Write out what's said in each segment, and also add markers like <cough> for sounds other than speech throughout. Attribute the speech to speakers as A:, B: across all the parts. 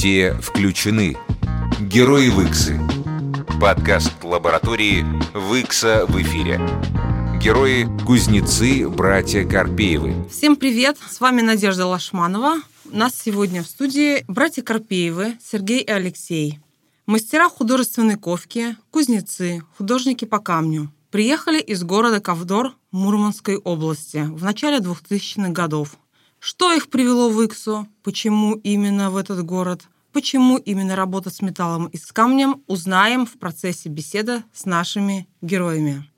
A: Все включены. Герои Виксы. Подкаст лаборатории Викса в эфире. Герои – кузнецы, братья Карпеевы.
B: Всем привет! С вами Надежда Лашманова. У нас сегодня в студии братья Карпеевы, Сергей и Алексей. Мастера художественной ковки, кузнецы, художники по камню. Приехали из города Ковдор Мурманской области в начале 2000-х годов. Что их привело в Иксу? Почему именно в этот город? Почему именно работа с металлом и с камнем, узнаем в процессе беседы с нашими героями.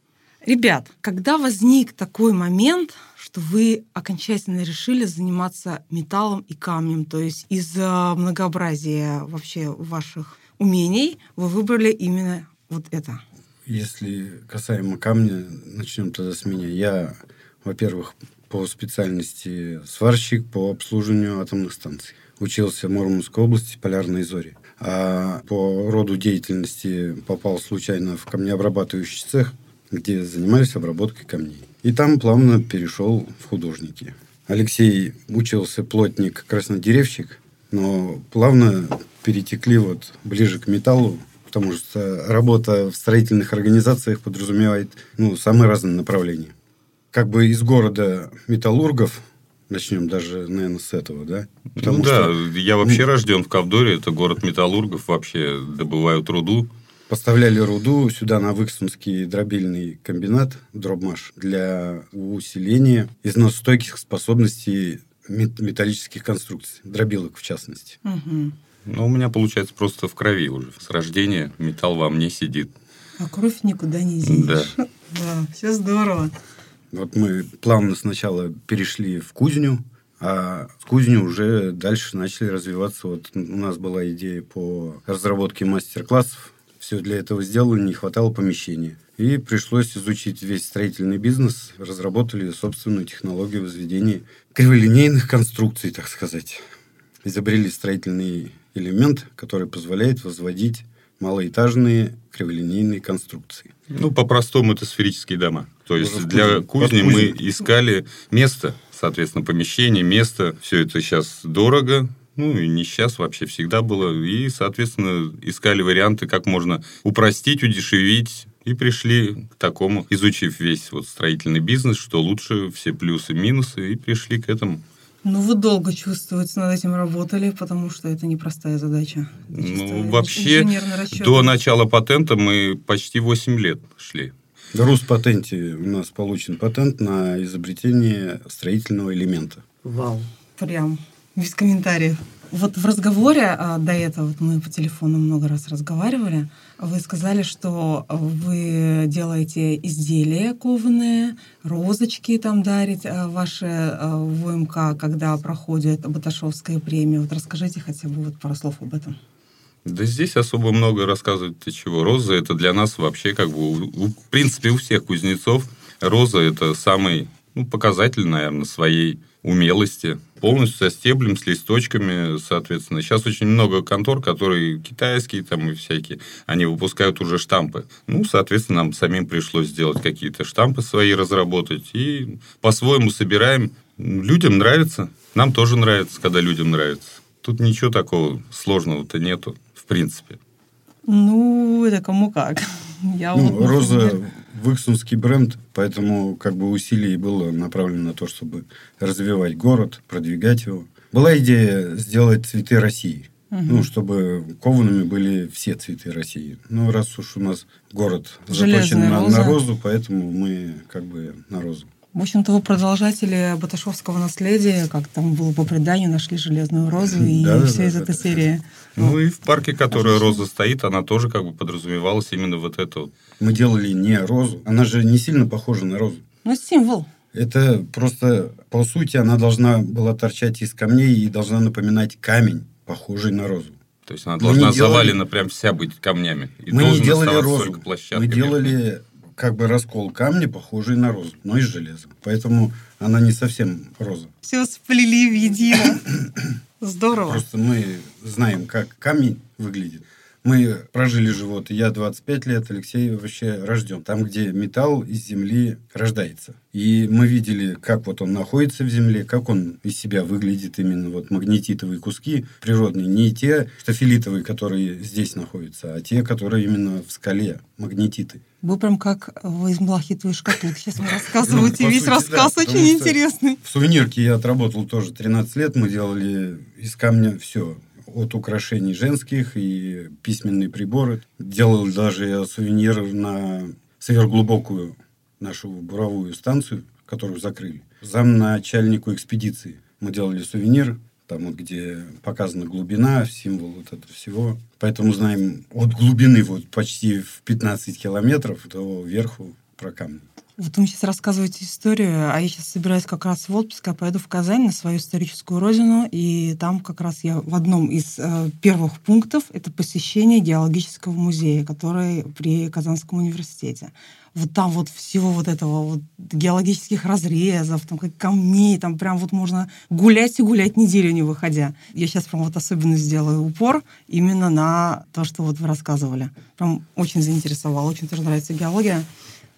B: Ребят, когда возник такой момент, что вы окончательно решили заниматься металлом и камнем, то есть из-за многообразия вообще ваших умений вы выбрали именно вот это?
C: Если касаемо камня, начнем тогда с меня. Я, во-первых, по специальности сварщик по обслуживанию атомных станций. Учился в Мурманской области, Полярной Зори. А по роду деятельности попал случайно в камнеобрабатывающий цех, где занимались обработкой камней. И там плавно перешел в художники. Алексей учился плотник-краснодеревщик, но плавно перетекли вот ближе к металлу, потому что работа в строительных организациях подразумевает ну, самые разные направления как бы из города металлургов, начнем даже, наверное, с этого, да?
D: Потому ну что... да, я вообще рожден в Ковдоре, это город металлургов, вообще добывают руду.
C: Поставляли руду сюда на Выксунский дробильный комбинат, дробмаш, для усиления износостойких способностей металлических конструкций, дробилок в частности.
D: Угу. Ну, у меня получается просто в крови уже. С рождения металл во мне сидит.
B: А кровь никуда не денешь.
D: Да. <laughs>
B: Да, все здорово.
C: Вот мы плавно сначала перешли в кузню, а с кузню уже дальше начали развиваться. Вот у нас была идея по разработке мастер-классов. Все для этого сделали, не хватало помещения. И пришлось изучить весь строительный бизнес. Разработали собственную технологию возведения криволинейных конструкций, так сказать. Изобрели строительный элемент, который позволяет возводить малоэтажные криволинейные конструкции.
D: Ну, по-простому, это сферические дома. То есть для кузни мы искали место, соответственно, помещение, место. Все это сейчас дорого, ну, и не сейчас, вообще всегда было. И, соответственно, искали варианты, как можно упростить, удешевить. И пришли к такому, изучив весь вот строительный бизнес, что лучше все плюсы, минусы, и пришли к этому.
B: Ну, вы долго чувствуете, над этим работали, потому что это непростая задача.
D: ну, вообще, до начала патента мы почти 8 лет шли.
C: В Руспатенте у нас получен патент на изобретение строительного элемента.
B: Вау. Прям без комментариев. Вот в разговоре а, до этого, вот мы по телефону много раз разговаривали, вы сказали, что вы делаете изделия кованые, розочки там дарить а, ваши а, ВМК, когда проходит Баташовская премия. Вот расскажите хотя бы вот пару слов об этом.
D: Да здесь особо много рассказывать ты чего. Роза это для нас вообще как бы, в принципе, у всех кузнецов роза это самый ну, показатель, наверное, своей умелости. Полностью со стеблем, с листочками, соответственно. Сейчас очень много контор, которые китайские там и всякие, они выпускают уже штампы. Ну, соответственно, нам самим пришлось сделать какие-то штампы свои разработать. И по-своему собираем. Людям нравится. Нам тоже нравится, когда людям нравится. Тут ничего такого сложного-то нету в принципе?
B: Ну, это кому как. <laughs>
C: Я ну, вот, Роза Выксунский бренд, поэтому как бы усилий было направлено на то, чтобы развивать город, продвигать его. Была идея сделать цветы России. Угу. Ну, чтобы коваными были все цветы России. Ну, раз уж у нас город заточен на, на розу, поэтому мы как бы на розу.
B: В общем-то, вы продолжатели Баташовского наследия, как там было по преданию, нашли железную розу и да, вся да, из да, этой да. серии.
D: Ну и в парке, которая роза стоит, она тоже как бы подразумевалась именно вот это вот.
C: Мы делали не розу, она же не сильно похожа на розу.
B: Ну, символ.
C: Это просто, по сути, она должна была торчать из камней и должна напоминать камень, похожий на розу.
D: То есть она должна завалена делали... прям вся быть камнями.
C: И мы не делали розу. Мы делали как бы раскол камня, похожий на розу, но из железа. Поэтому она не совсем роза.
B: Все сплели в едино. <coughs> Здорово.
C: Просто мы знаем, как камень выглядит. Мы прожили живот. Я 25 лет, Алексей вообще рожден. Там, где металл из земли рождается. И мы видели, как вот он находится в земле, как он из себя выглядит именно вот магнетитовые куски природные. Не те стафилитовые, которые здесь находятся, а те, которые именно в скале, магнетиты.
B: Вы прям как из малахитовой шкатулки сейчас мне рассказываете.
C: Ну,
B: Весь
C: сути,
B: рассказ
C: да,
B: очень интересный.
C: В сувенирке я отработал тоже 13 лет. Мы делали из камня все. От украшений женских и письменные приборы. Делал даже я сувенир на сверхглубокую нашу буровую станцию, которую закрыли. Замначальнику экспедиции. Мы делали сувенир, там вот где показана глубина, символ вот этого всего. Поэтому знаем от глубины вот почти в 15 километров до верху про камни.
B: Вот вы сейчас рассказываете историю, а я сейчас собираюсь как раз в отпуск, я поеду в Казань на свою историческую родину, и там как раз я в одном из э, первых пунктов это посещение геологического музея, который при Казанском университете. Вот там вот всего вот этого вот геологических разрезов, там как камней, там прям вот можно гулять и гулять неделю не выходя. Я сейчас прям вот особенно сделаю упор именно на то, что вот вы рассказывали. Прям очень заинтересовало, очень тоже нравится геология.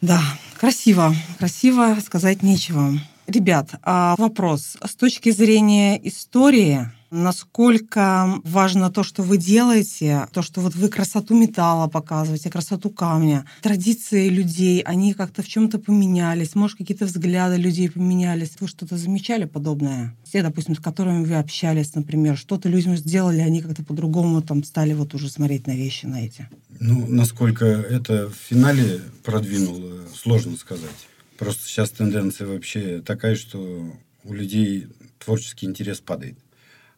B: Да, красиво. Красиво сказать нечего. Ребят, а вопрос. С точки зрения истории, насколько важно то, что вы делаете, то, что вот вы красоту металла показываете, красоту камня, традиции людей, они как-то в чем-то поменялись, может, какие-то взгляды людей поменялись. Вы что-то замечали подобное? Те, допустим, с которыми вы общались, например, что-то людям сделали, они как-то по-другому там стали вот уже смотреть на вещи, на эти.
C: Ну, насколько это в финале продвинуло, сложно сказать. Просто сейчас тенденция вообще такая, что у людей творческий интерес падает.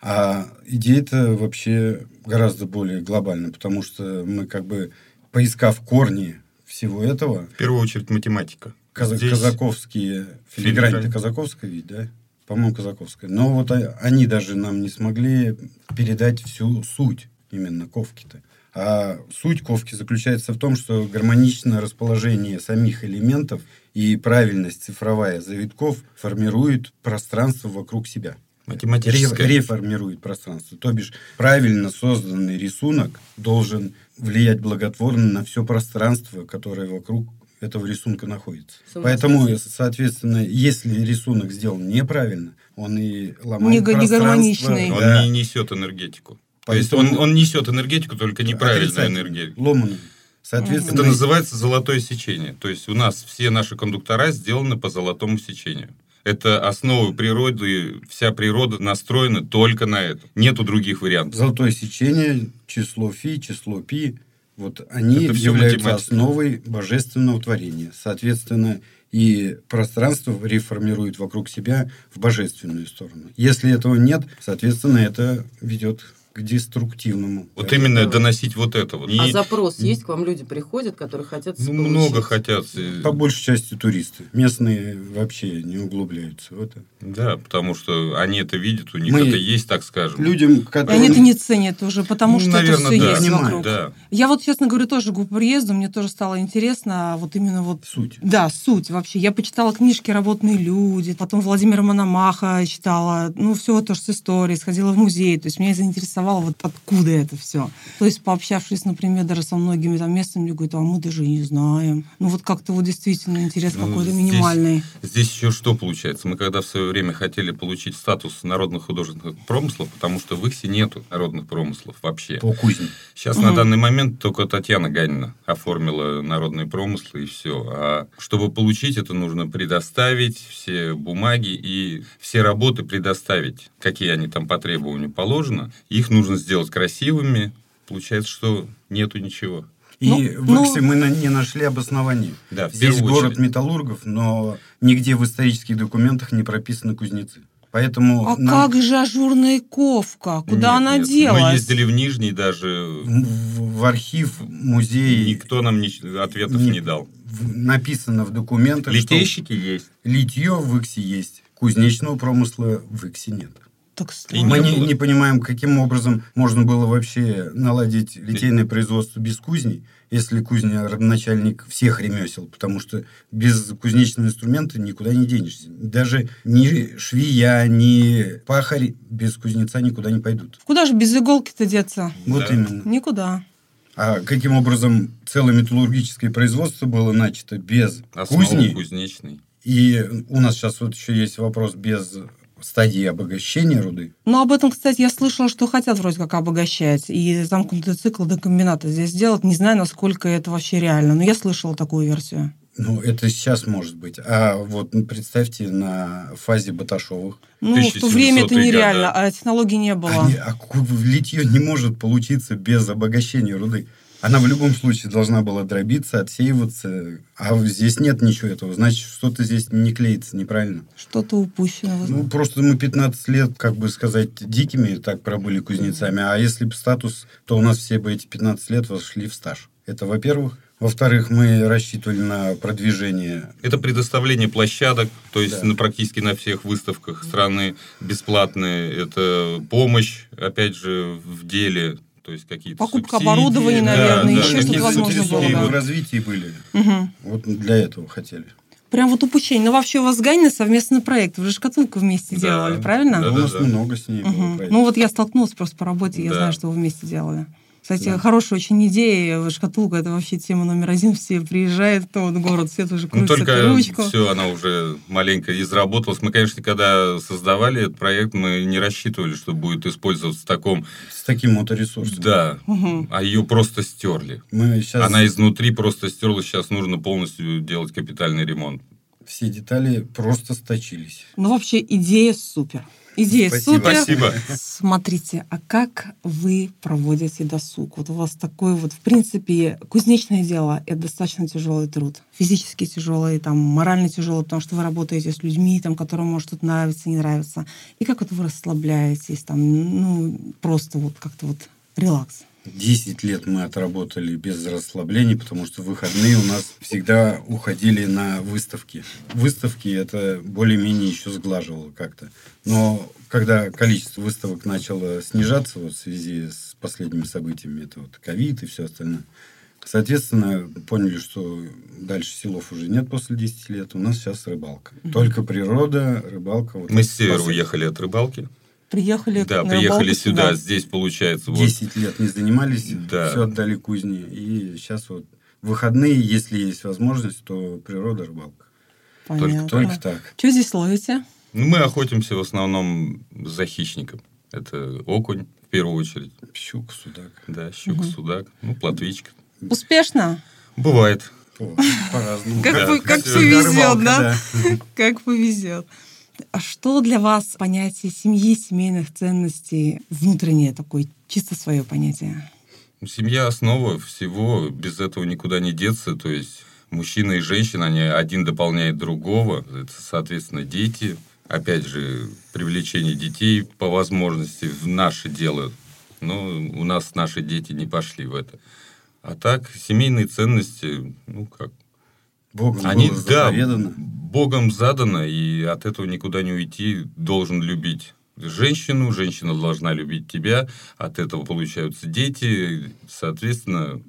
C: А идея-то вообще гораздо более глобальна, потому что мы как бы, поискав корни всего этого...
D: В первую очередь математика.
C: Каза-
D: Здесь
C: Казаковские... Филигрань
D: Филигрань.
C: это Казаковская ведь, да? По-моему, Казаковская. Но вот они даже нам не смогли передать всю суть именно ковки-то. А суть ковки заключается в том, что гармоничное расположение самих элементов и правильность цифровая завитков формирует пространство вокруг себя.
D: Математическая.
C: Ре- реформирует пространство. То бишь, правильно созданный рисунок должен влиять благотворно на все пространство, которое вокруг этого рисунка находится. Поэтому, соответственно, если рисунок сделан неправильно, он и ломает
B: Не не
C: пространство.
B: гармоничный.
D: Он
C: Да.
D: не несет энергетику. То есть
C: Поэтому-
D: он, он несет энергетику, только неправильную энергетику.
C: Ломаную. Соответственно,
D: Это называется золотое сечение. То есть у нас все наши кондуктора сделаны по золотому сечению. Это основа природы, вся природа настроена только на это. Нету других вариантов.
C: золотое сечение, число фи, число пи, вот они
D: Это
C: являются
D: математика.
C: основой божественного творения. Соответственно, и пространство реформирует вокруг себя в божественную сторону. Если этого нет, соответственно, это ведет к деструктивному.
D: Вот именно доносить вот это вот.
E: А
D: И,
E: запрос есть? К вам люди приходят, которые хотят
D: ну,
E: получить?
D: много хотят.
C: По большей части туристы. Местные вообще не углубляются в это.
D: Да, потому что они это видят, у них
C: Мы
D: это есть, так скажем.
C: Людям,
B: И
C: которым...
B: они это не ценят уже, потому
D: Ну,
B: что
D: наверное,
B: это все
D: да.
B: есть
C: Понимаю,
B: вокруг.
D: Да.
B: Я вот, честно говоря, тоже к приезду, мне тоже стало интересно, вот именно вот
C: Суть.
B: Да, суть вообще. Я почитала книжки «Работные люди», потом Владимира Мономаха читала, ну, все тоже с историей, сходила в музей. То есть меня заинтересовало вот откуда это все. То есть пообщавшись, например, даже со многими там местными, говорят, а мы даже и не знаем. Ну, вот как-то вот действительно интерес
D: Ну,
B: какой-то
D: здесь-
B: минимальный.
D: Здесь еще что получается? Мы когда в свое время хотели получить статус народных художественных промыслов, потому что в Ихсе нету народных промыслов вообще.
C: По кузне.
D: Сейчас
B: Мгм.
D: на данный момент только Татьяна Ганина оформила народные промыслы и все. А чтобы получить это, нужно предоставить все бумаги и все работы предоставить, какие они там по требованию положено. Их нужно сделать красивыми. Получается, что нету ничего.
C: И
B: Ну,
C: в
B: ну-
C: Иксе мы на- не нашли обоснования.
D: Да,
C: Здесь город металлургов, но нигде в исторических документах не прописаны кузнецы. Поэтому
B: А
C: нам
B: как же ажурная ковка? Куда
D: Нет,
B: она
D: нет.
B: делась?
D: Мы ездили в Нижний, даже
C: в, в архив, музей
D: никто нам ни- ответов
C: не-
D: не дал.
C: в- написано в документах,
D: Литейщики есть.
C: что литье в Иксе есть, кузнечного промысла в Иксе нет.
B: Так
D: И
B: странно.
C: Мы
D: не
C: не, понимаем, каким образом можно было вообще наладить литейное производство без кузни, если кузня родоначальник всех ремесел, потому что без кузнечного инструмента никуда не денешься. Даже ни швея, ни пахарь без кузнеца никуда не пойдут.
B: Куда же без иголки-то деться?
C: Вот
D: Да.
C: именно.
B: Никуда.
C: А каким образом целое металлургическое производство было начато без
D: Основа
C: кузни?
D: кузнечной.
C: И у нас сейчас вот еще есть вопрос без стадии обогащения руды.
B: Ну, об этом, кстати, я слышала, что хотят вроде как обогащать и замкнутый цикл до комбината здесь сделать. Не знаю, насколько это вообще реально, но я слышала такую версию.
C: Ну, это сейчас может быть. А вот ну, представьте на фазе Баташовых.
B: Ну, в то время это
D: 1700-е
B: нереально,
D: года.
B: а технологий не было.
C: Они- а литье не может получиться без обогащения руды. Она в любом случае должна была дробиться, отсеиваться. А здесь нет ничего этого. Значит, что-то здесь не клеится неправильно.
B: Что-то упущено.
C: Ну, просто мы 15 лет, как бы сказать, дикими так пробыли кузнецами. А если бы статус, то у нас все бы эти 15 лет вошли в стаж. Это во-первых. Во-вторых, мы рассчитывали на продвижение
D: Это предоставление площадок, то есть
C: Да.
D: на, практически на всех выставках страны бесплатные. Это помощь, опять же, в деле, то есть какие-то
B: Покупка
D: субсидии.
B: оборудования, наверное,
D: да,
B: еще
D: да,
B: что-то возможно было, да.
C: в развитии были.
B: Мгм.
C: Вот для этого хотели.
B: Прям вот упущение. Но вообще у вас с Ганиной совместный проект. Вы же шкатулку вместе
D: Да.
B: делали, правильно?
D: Да,
C: у нас
D: да.
C: много с ней было
B: Мгм.
C: проектов.
B: Ну вот я столкнулась просто по работе, я
D: Да.
B: знаю, что вы вместе делали. Кстати,
C: Да.
B: хорошая очень идея. Шкатулка это вообще тема номер один. Все приезжают, то вот город, все тоже
D: Ну,
B: крутят
D: только
B: эту ручку.
D: все, она уже маленько изработалась. Мы, конечно, когда создавали этот проект, мы не рассчитывали, что будет использоваться в таком...
C: С таким моторесурсом.
D: Да,
B: Мгм.
D: а ее просто стерли.
C: Мы сейчас
D: Она изнутри просто стерлась, сейчас нужно полностью делать капитальный ремонт.
C: все детали просто сточились.
B: Ну вообще идея супер. Идея
C: Спасибо.
B: супер.
D: Спасибо.
B: Смотрите, а как вы проводите досуг? Вот у вас такой вот, в принципе, кузнечное дело – это достаточно тяжелый труд. Физически тяжелый, там, морально тяжелый, потому что вы работаете с людьми, там, которым может что-то нравиться, не нравится. И как вот вы расслабляетесь, там, ну, просто вот как-то вот релакс.
C: Десять лет мы отработали без расслаблений, потому что выходные у нас всегда уходили на выставки. Выставки это более-менее еще сглаживало как-то. Но когда количество выставок начало снижаться вот в связи с последними событиями, это вот ковид и все остальное, соответственно, поняли, что дальше селов уже нет после 10 лет, у нас сейчас рыбалка. Только природа, рыбалка. Вот
D: Мы с севера уехали от рыбалки.
B: Приехали
D: Да,
B: на
D: приехали
B: рыбалку
D: сюда. Здесь, получается, вот
C: 10 лет не занимались,
D: Да.
C: все отдали кузне. И сейчас вот выходные, если есть возможность, то природа, рыбалка.
B: Понятно.
C: Только так.
B: Что здесь ловите?
D: Ну, мы охотимся в основном за хищником. Это окунь, в первую очередь.
C: Щука, судак.
D: Да, щука, судак, ну, плотвичка.
B: Успешно?
D: Бывает.
C: По-разному.
B: Как,
D: Да,
B: как повезет, да? Как повезет. А что для вас понятие семьи, семейных ценностей, внутреннее такое, чисто свое понятие?
D: Семья основа всего, без этого никуда не деться. То есть мужчина и женщина, они один дополняет другого. Это, соответственно, дети. Опять же, привлечение детей по возможности в наше дело. Но у нас наши дети не пошли в это. А так, семейные ценности, ну как,
C: Богом
D: Они,
C: было
D: да,
C: заповедано.
D: Богом задано, и от этого никуда не уйти. Должен любить женщину, женщина должна любить тебя. От этого получаются дети. Соответственно,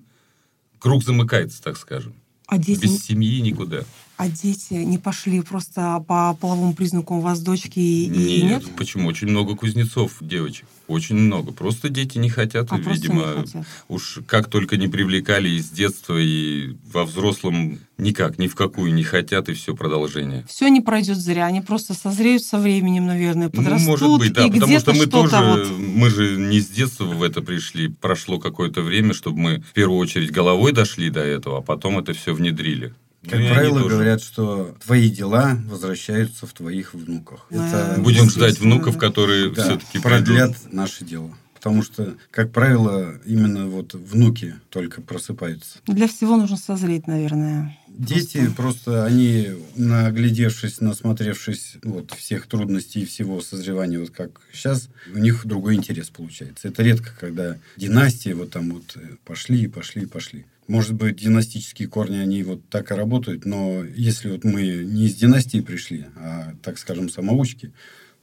D: круг замыкается, так скажем.
B: А дети,
D: Без семьи никуда.
B: А дети не пошли просто по половому признаку у вас дочки и и нет?
D: Почему? Очень много кузнецов, девочек. Очень много. Просто дети не хотят,
B: А
D: видимо.
B: не хотят.
D: Уж как только не привлекали из детства, и во взрослом никак, ни в какую не хотят, и все продолжение.
B: Все не пройдет зря, они просто созреют со временем, наверное,
D: Ну,
B: подрастут,
D: может быть, да,
B: и
D: потому что мы
B: что-то
D: тоже,
B: вот...
D: мы же не с детства в это пришли, прошло какое-то время, чтобы мы в первую очередь головой дошли до этого, а потом это все внедрили.
C: Как
D: и
C: правило, говорят, что твои дела возвращаются в твоих внуках. Это
D: Будем ждать внуков, которые
C: да,
D: все-таки
C: продлят наше дело. Потому что, как правило, именно вот внуки только просыпаются.
B: Для всего нужно созреть, наверное.
C: Дети просто, они, наглядевшись, насмотревшись вот, всех трудностей и всего созревания, вот как сейчас, у них другой интерес получается. Это редко, когда династии вот там вот э, пошли, пошли, пошли. Может быть, династические корни, они вот так и работают, но если вот мы не из династии пришли, а, так скажем, самоучки,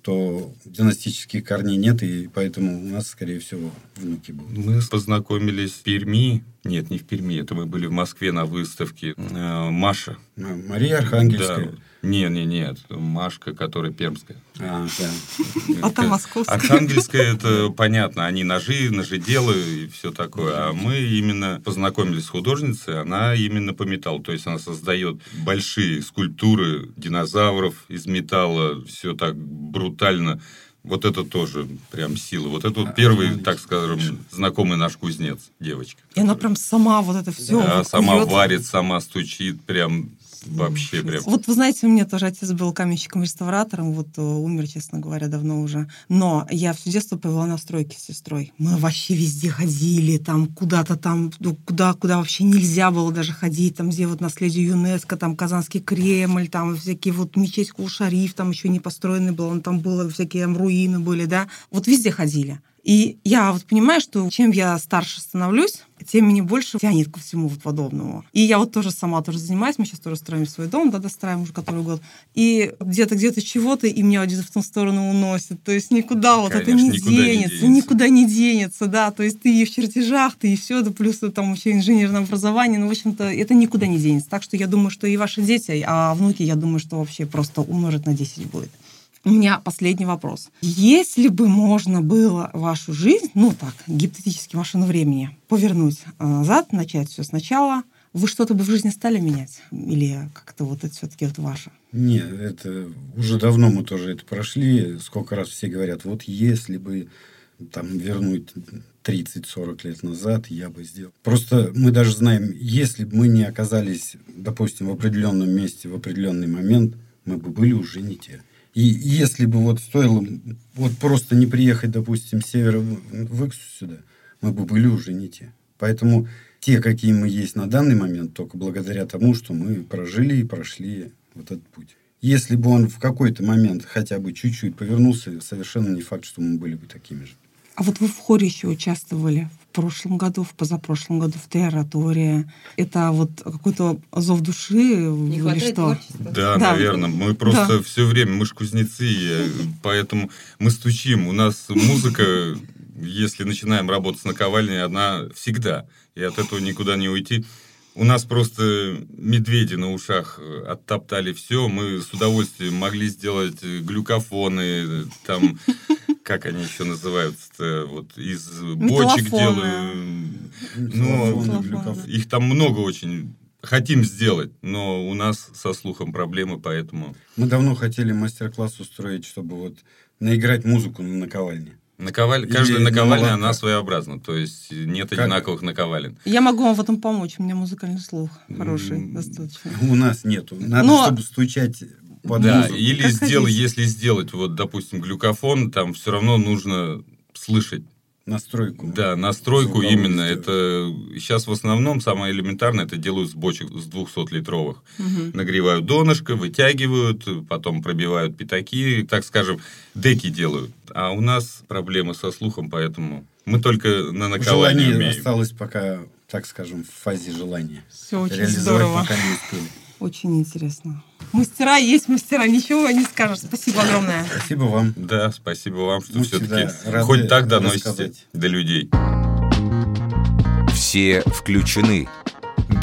C: то династических корней нет, и поэтому у нас, скорее всего, внуки будут.
D: Мы познакомились в Перми. Нет, не в Перми, это мы были в Москве на выставке. Э, Маша.
C: Мария Архангельская.
D: Да. Не, не, нет. Машка, которая пермская.
C: А, да.
B: А там московская.
D: Архангельская, это понятно. Они ножи, ножеделы и все такое. А мы именно познакомились с художницей. Она именно по металлу. То есть она создает большие скульптуры динозавров из металла. Все так брутально. Вот это тоже прям сила. Вот это вот первый, так скажем, знакомый наш кузнец, девочка.
B: И она прям сама вот это все.
D: Да, сама варит, сама стучит, прям вообще прям.
B: Вот вы знаете, у меня тоже отец был каменщиком-реставратором, вот э, умер, честно говоря, давно уже. Но я все детство провела на стройке с сестрой. Мы вообще везде ходили, там куда-то там, ну, куда, куда вообще нельзя было даже ходить, там где вот наследие ЮНЕСКо, там Казанский Кремль, там всякие вот мечеть Кул-Шариф, там еще не построенный был, он там было, всякие там руины были, да. Вот везде ходили. И я вот понимаю, что чем я старше становлюсь, тем мне больше тянет ко всему вот подобному. И я вот тоже сама тоже занимаюсь, мы сейчас тоже строим свой дом, да, достраиваем уже который год. И где-то, где-то чего-то, и меня где-то в ту сторону уносит. То есть никуда вот
D: Конечно,
B: это не
D: никуда не
B: денется,
D: денется.
B: никуда не денется, да. То есть ты и в чертежах, ты и все, да, плюс там еще инженерное образование, ну, в общем-то, это никуда не денется. Так что я думаю, что и ваши дети, а внуки, я думаю, что вообще просто умножить на 10 будет. У меня последний вопрос. Если бы можно было вашу жизнь, ну так, гипотетически машину времени, повернуть а, назад, начать все сначала, вы что-то бы в жизни стали менять? Или как-то вот это все-таки вот ваше?
C: Нет, это уже давно мы тоже это прошли. Сколько раз все говорят, вот если бы там вернуть 30-40 лет назад, я бы сделал. Просто мы даже знаем, если бы мы не оказались, допустим, в определенном месте в определенный момент, мы бы были уже не те. И если бы вот стоило вот просто не приехать, допустим, с севера в Иксу сюда, мы бы были уже не те. Поэтому те, какие мы есть на данный момент, только благодаря тому, что мы прожили и прошли вот этот путь. Если бы он в какой-то момент хотя бы чуть-чуть повернулся, совершенно не факт, что мы были бы такими же.
B: А вот вы в хоре еще участвовали в прошлом году, в позапрошлом году в теоратории. Это вот какой-то зов души
E: Не
B: или
E: хватает
B: что?
D: Да,
B: Да.
D: наверное. Мы просто
B: Да.
D: все время, мы ж кузнецы, э, поэтому мы стучим. У нас музыка, если начинаем работать с наковальней, она всегда. И от этого никуда не уйти. У нас просто медведи на ушах э, оттоптали все. Мы с удовольствием могли сделать э, глюкофоны, э, там, <laughs> как они еще называются, вот из бочек делаю. Ну, их там много очень. Хотим сделать, но у нас со слухом проблемы, поэтому
C: Мы давно хотели мастер-класс устроить, чтобы вот наиграть музыку на наковальне.
D: Наковаль... Каждая
C: на
D: наковальня,
C: молотка.
D: она своеобразна. То есть нет
C: Как?
D: одинаковых наковален.
B: Я могу вам в этом помочь. У меня музыкальный слух хороший,
D: М.
B: достаточно.
C: У нас нету. Надо,
B: Но-
C: чтобы стучать под
D: Да,
C: музыку.
D: или
B: Как
D: сделай,
B: хотите.
D: если сделать, вот, допустим, глюкофон, там все равно нужно слышать.
C: Настройку.
D: Да, настройку именно. Это сейчас в основном самое элементарное это делают с бочек с 200-литровых.
B: Мгм.
D: Нагревают донышко, вытягивают, потом пробивают пятаки, так скажем, деки делают. А у нас проблемы со слухом, поэтому мы только на наковальне
C: Желание
D: умеем.
C: осталось пока, так скажем, в фазе желания.
B: Все очень
C: Реализовать
B: здорово.
C: пока не успели.
B: Очень интересно. Мастера есть мастера, ничего не скажешь. Спасибо огромное.
C: Спасибо вам.
D: Да, спасибо вам, что
C: Мы
D: все-таки хоть так доносите
C: рассказать.
D: до людей.
A: Все включены.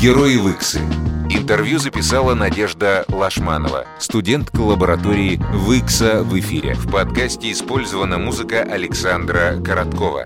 A: Герои Выксы. Интервью записала Надежда Лашманова, студентка лаборатории Выкса в эфире. В подкасте использована музыка Александра Короткова.